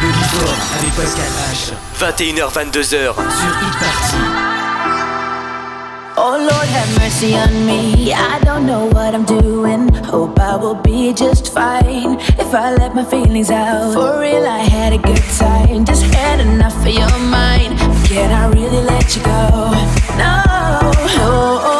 Le Before avec Pascal H. 21h, 22h sur Hit Party. Oh Lord, have mercy on me. I don't know what I'm doing. Hope I will be just fine if I let my feelings out. For real, I had a good time. Just had enough of your mind. Can I really let you go? No. Oh, oh.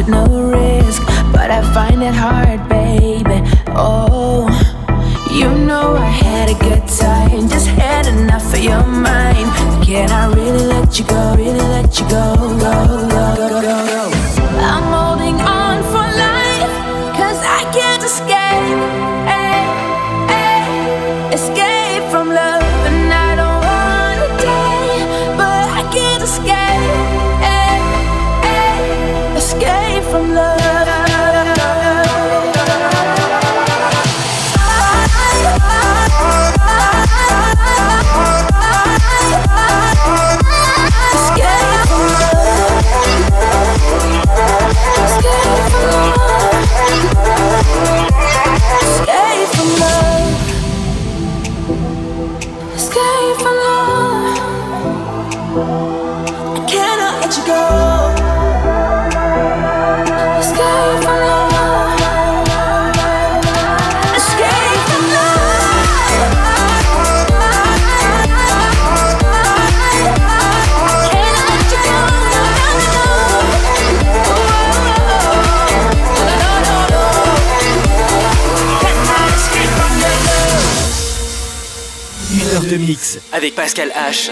at no risk, but I find it hard, baby. Oh, you know I had a good time, just had enough of your mind. Can I really let you go? Really let you go? Avec Pascal H.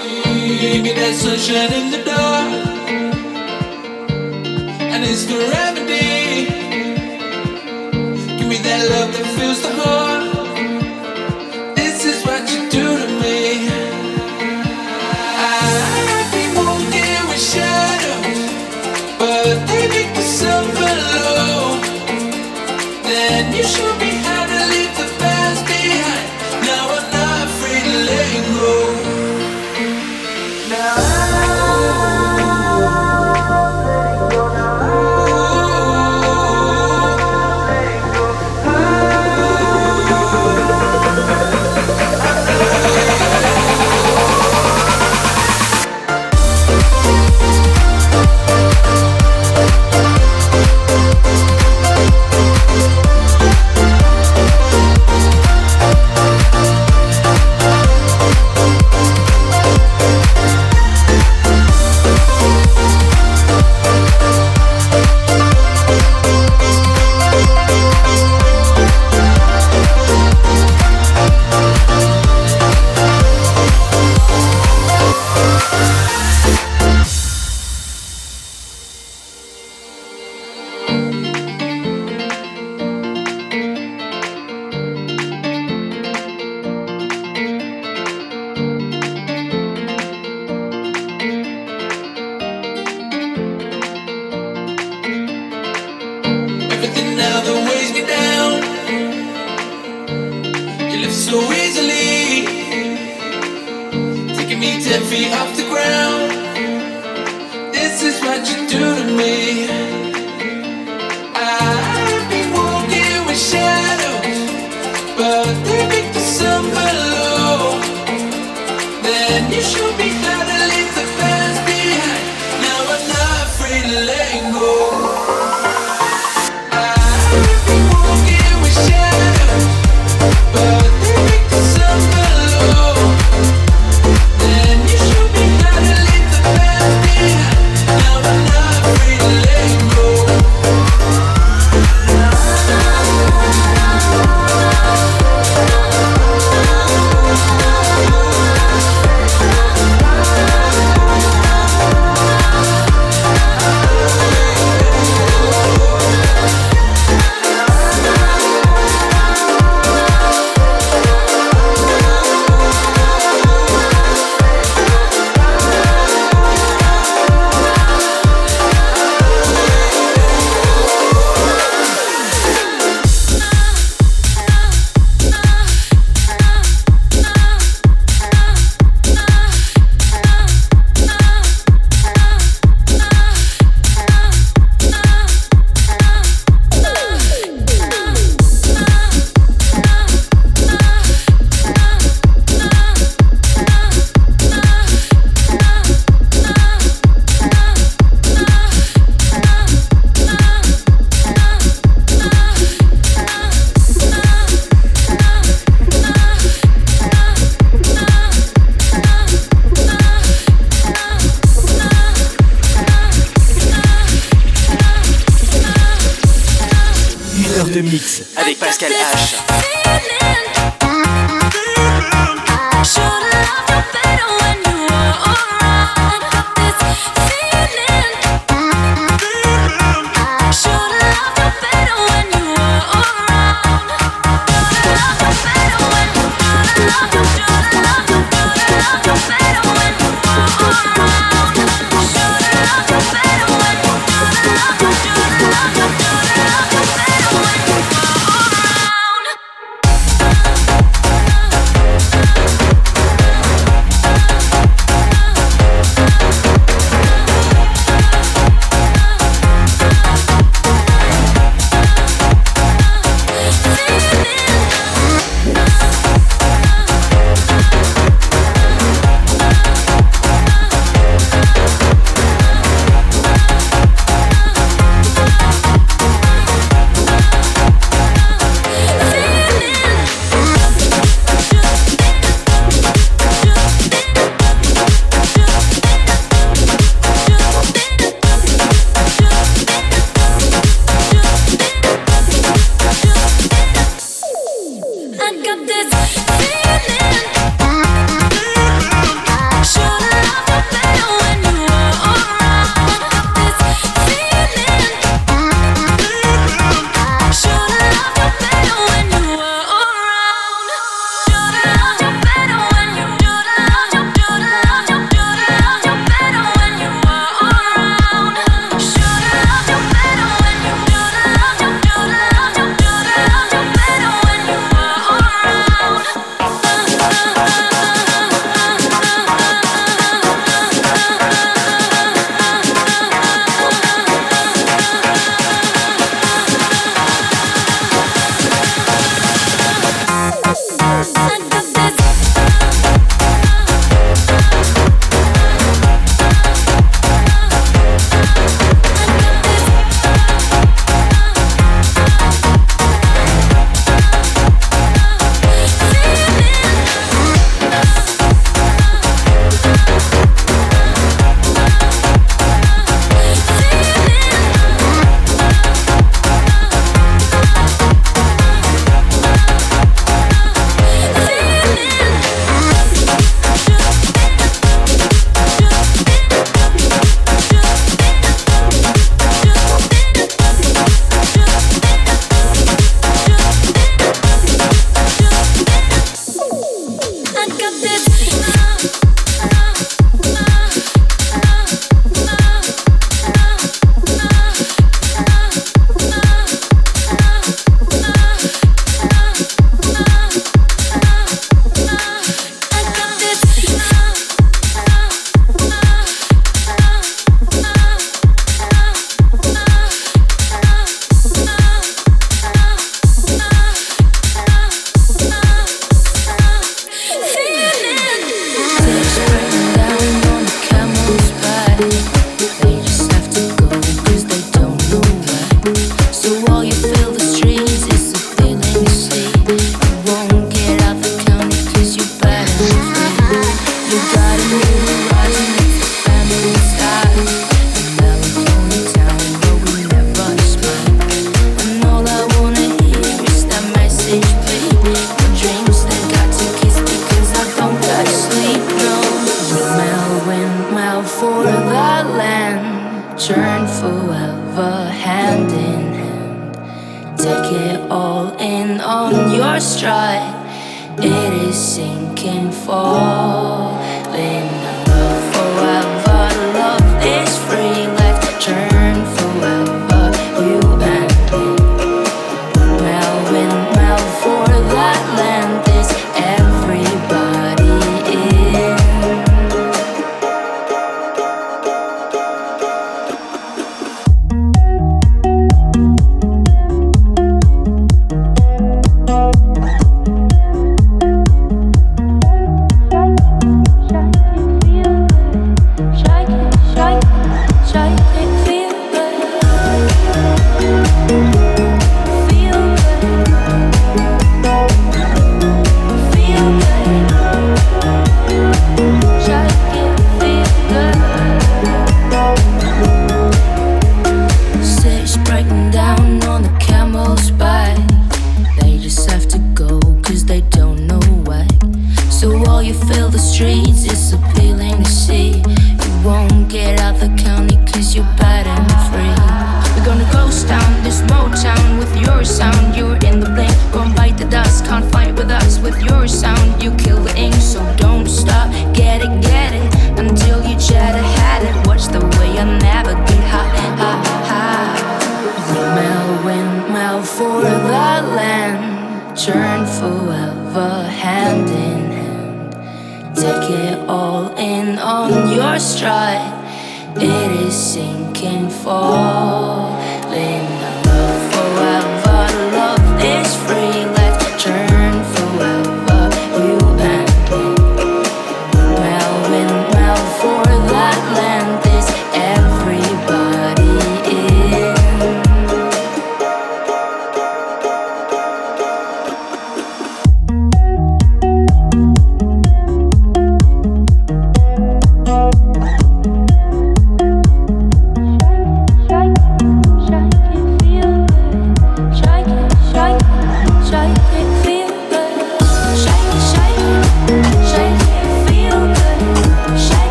it is sinking fast.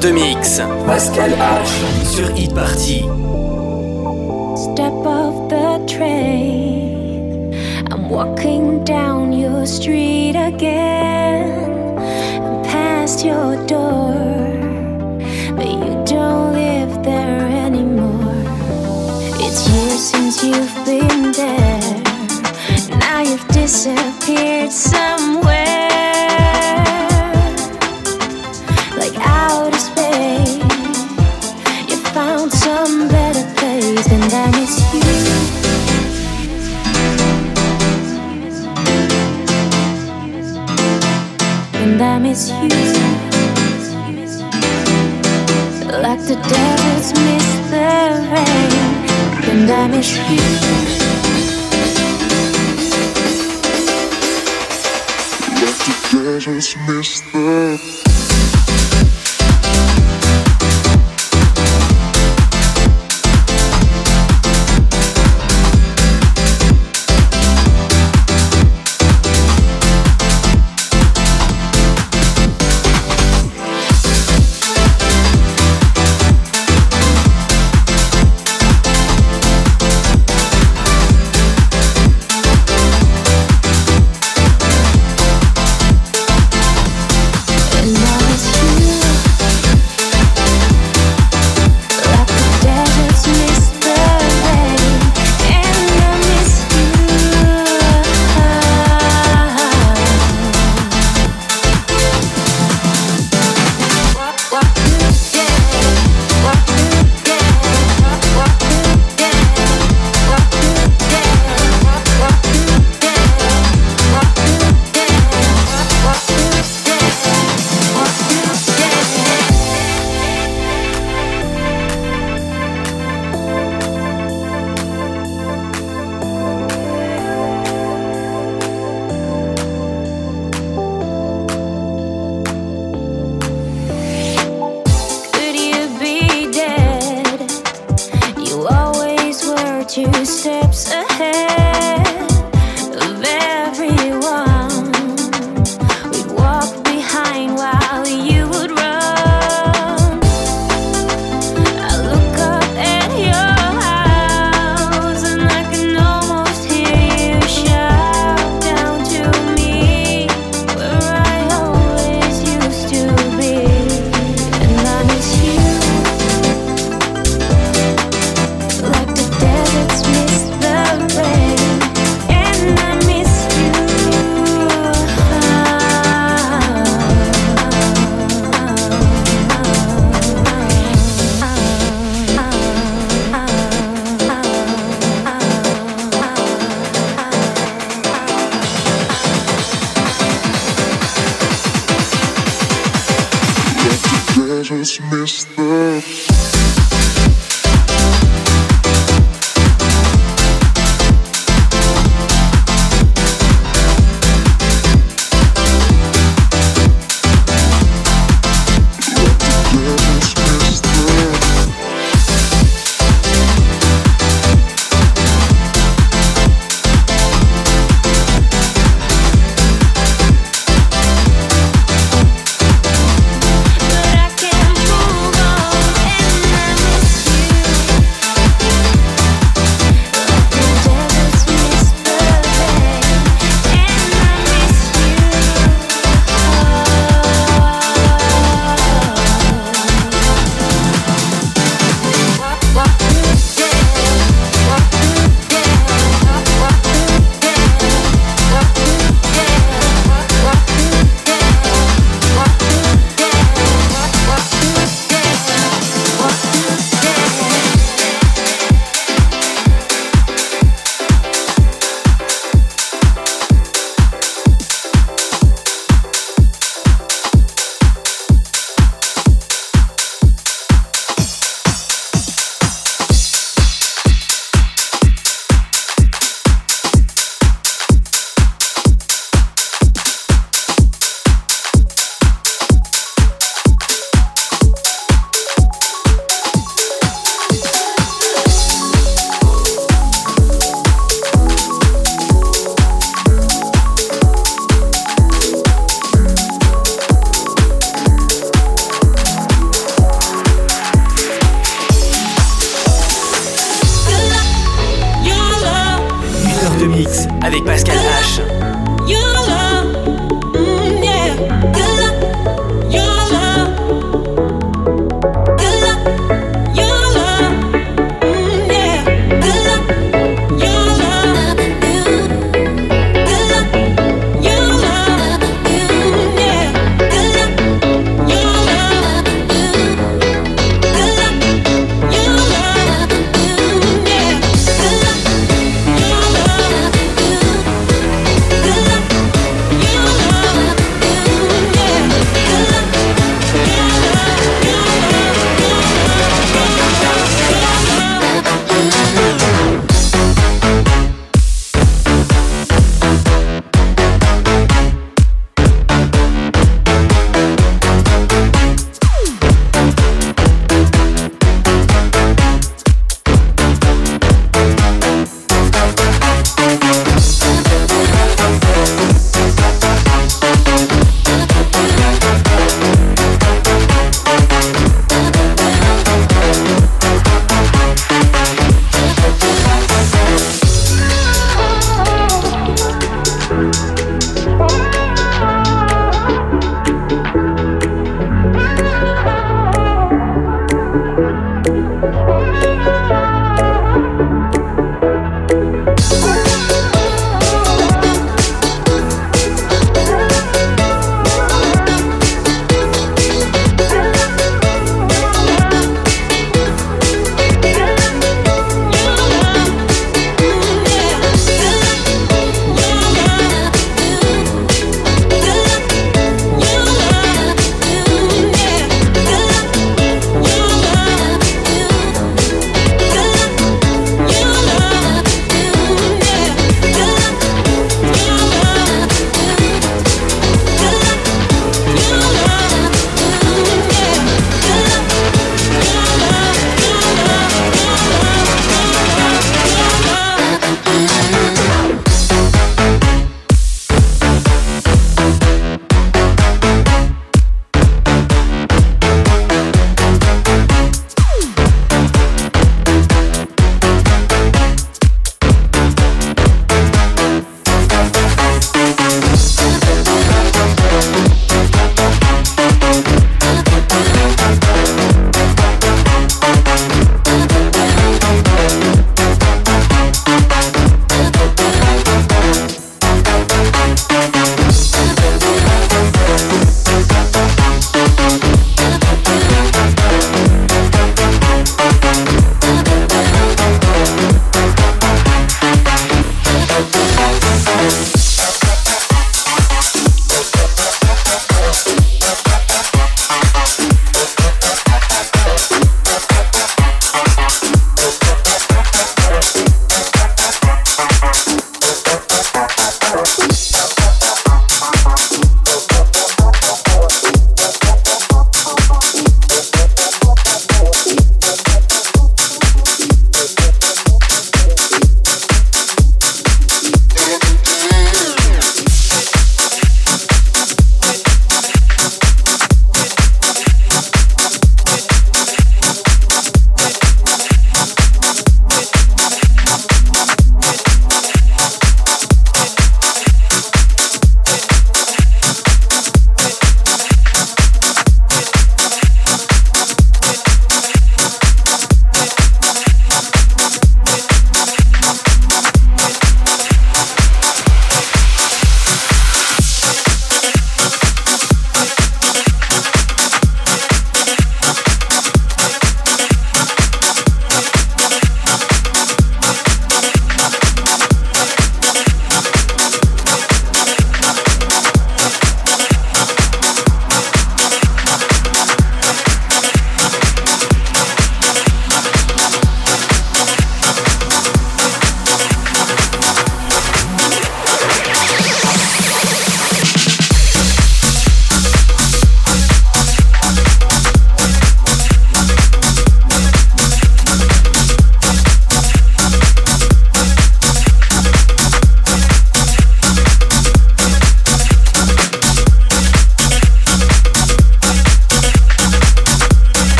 De mix. Pascal H. Sur Hit Party. Step off the train. I'm walking down your street again. And past your door. But you don't live there anymore. It's years since you've been there. Now you've disappeared somewhere. Miss you. Like the deserts miss the rain And I miss you Like the deserts miss the miss the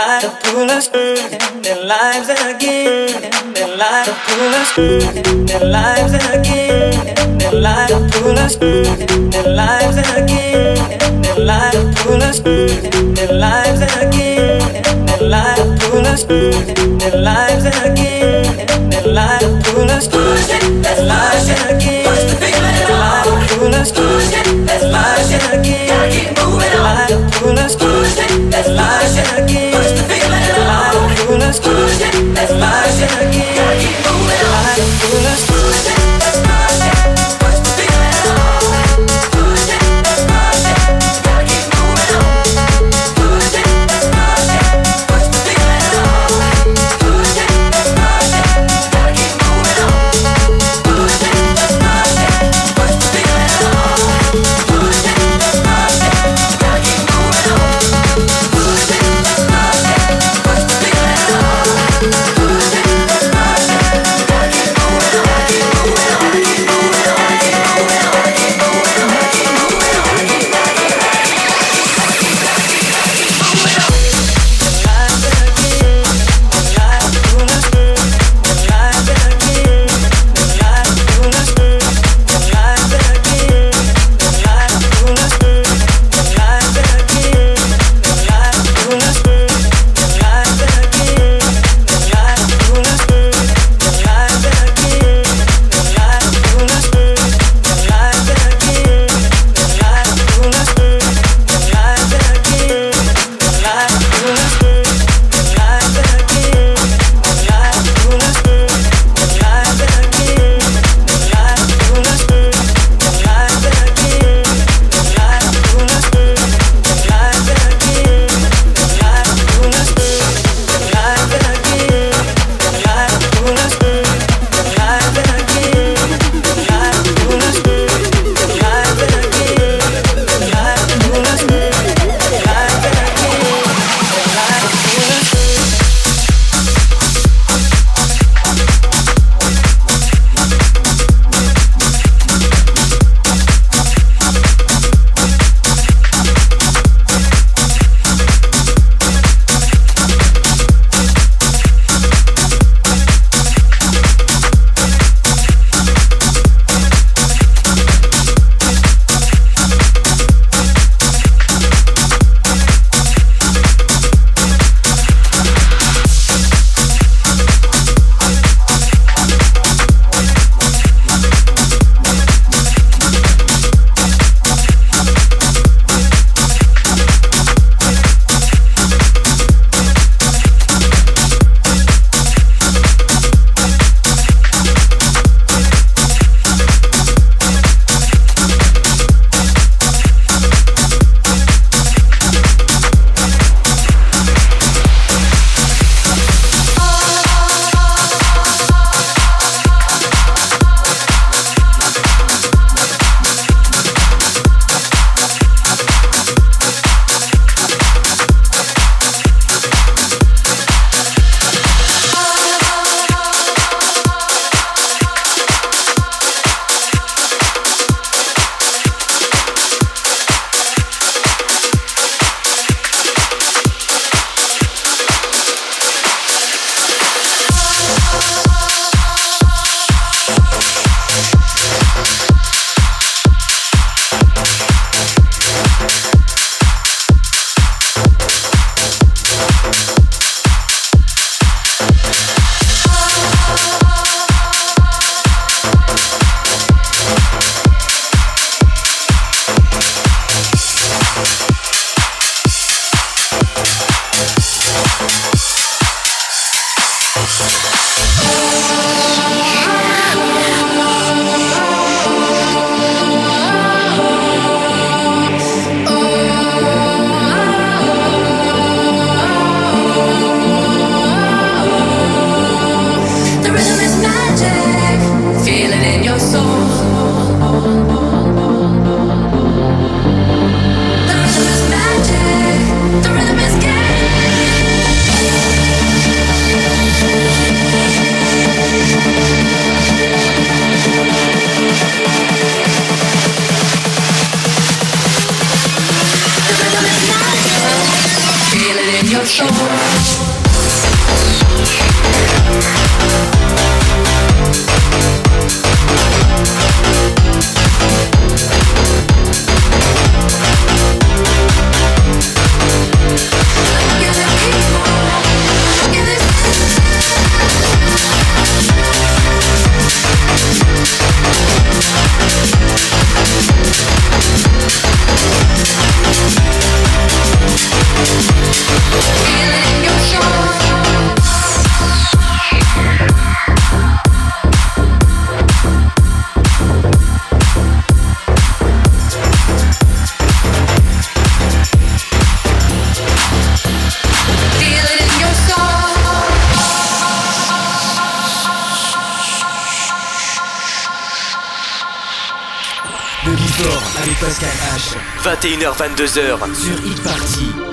lives to pull us in their lives again. Their lives to pull us in their lives again. Their lives to pull us in their lives again. Their lives to pull us in their lives again. Their lives to pull us in their lives again. Their lives to pull us in their lives again. Lives to pull us in their again. Gotta keep moving on. Pull us, push it, that's life again. Push the feeling on. Pull us, push it, that's life again. Gotta keep moving on. Pull us, push it. 21h22h sur Hit Party.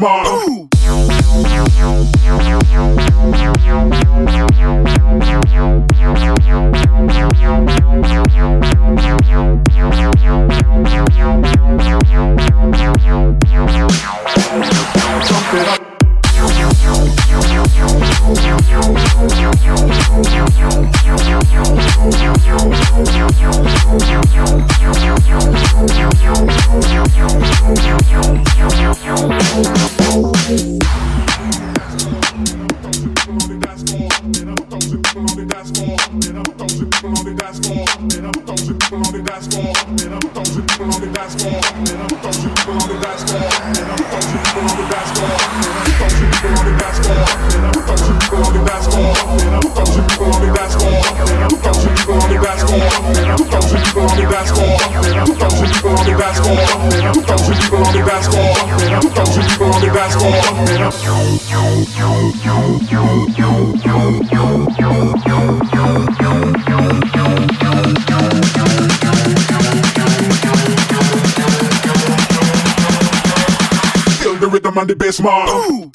Rhythm and the bass, man. Ooh. the best man. Ooh.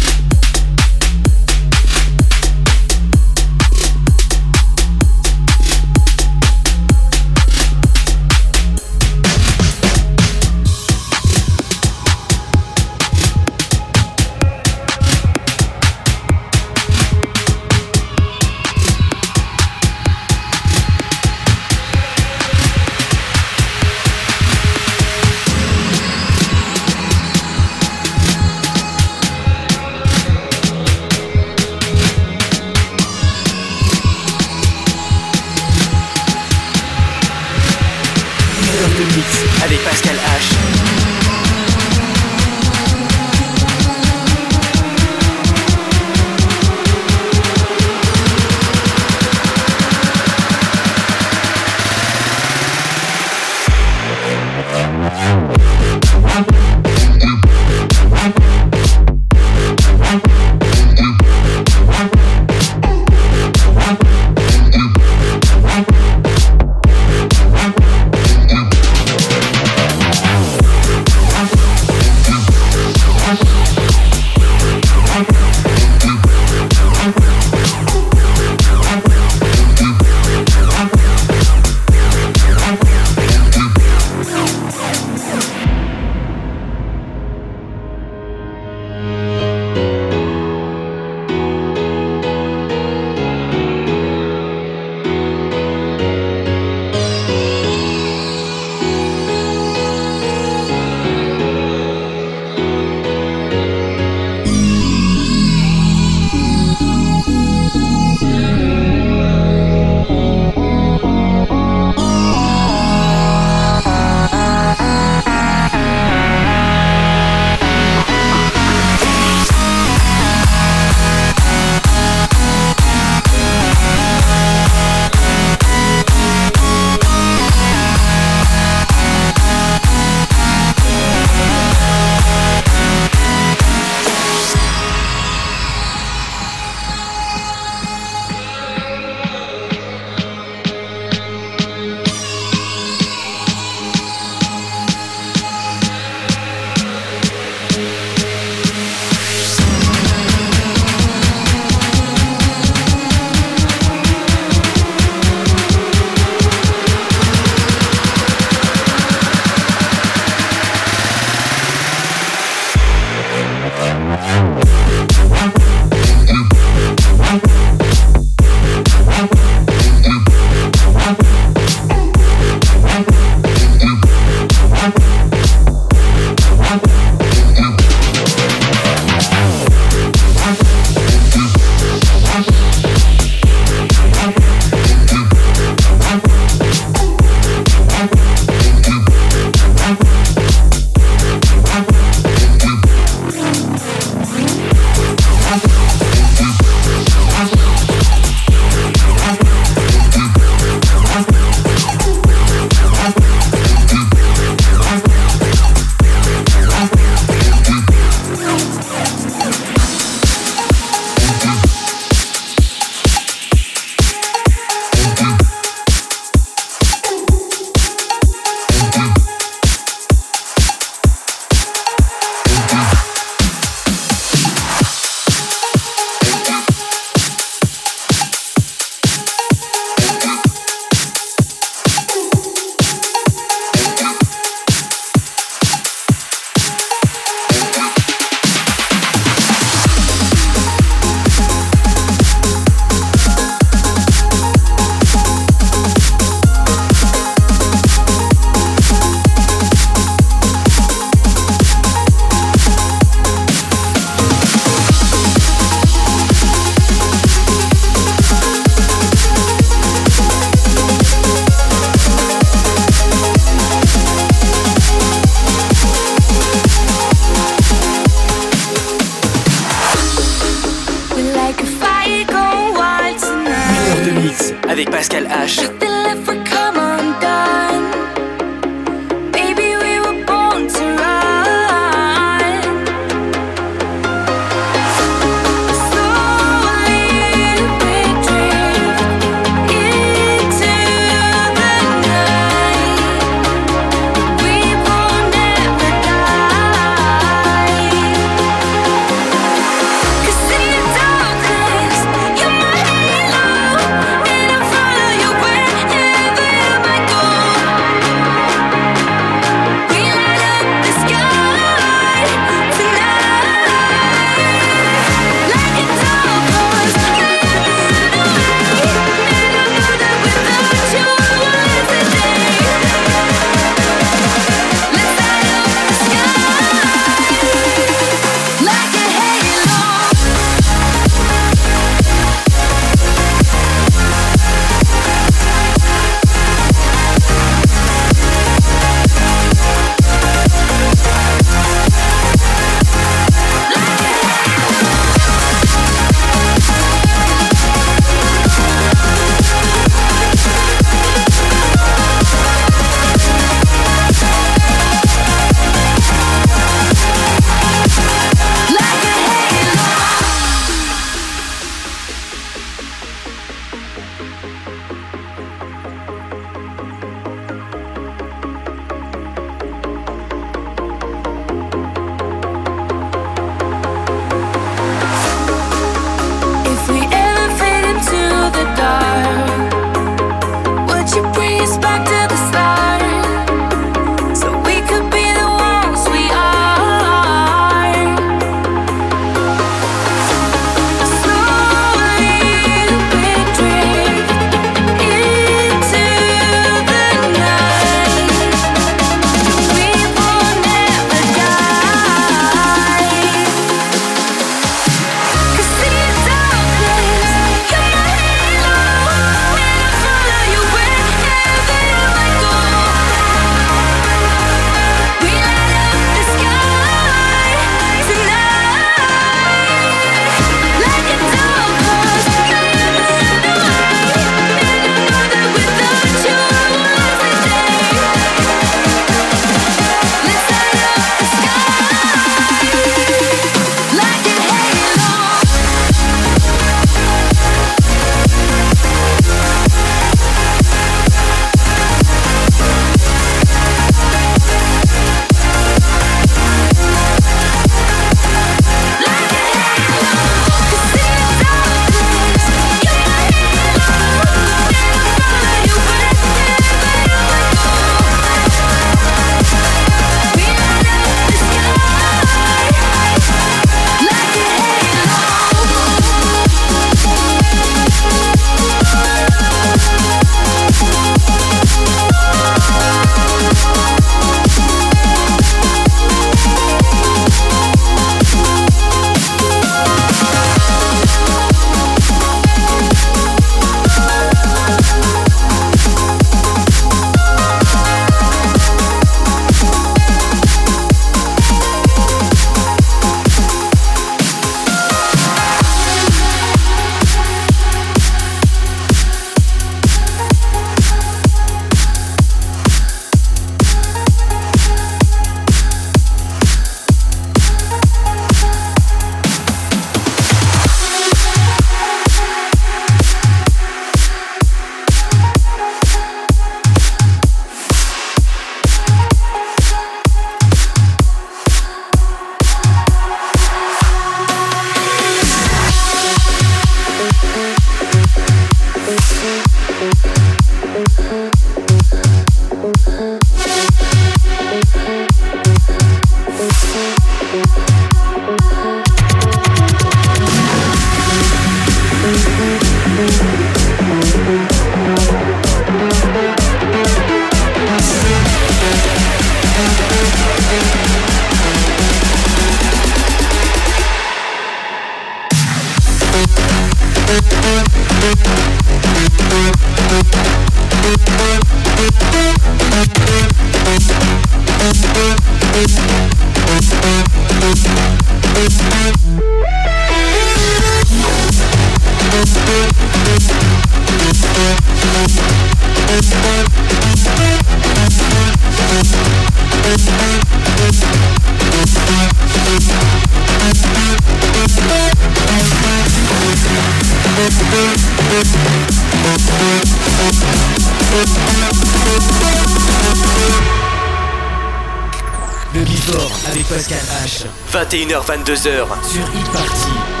Le Before avec Pascal H. 21h22h sur Hit Party.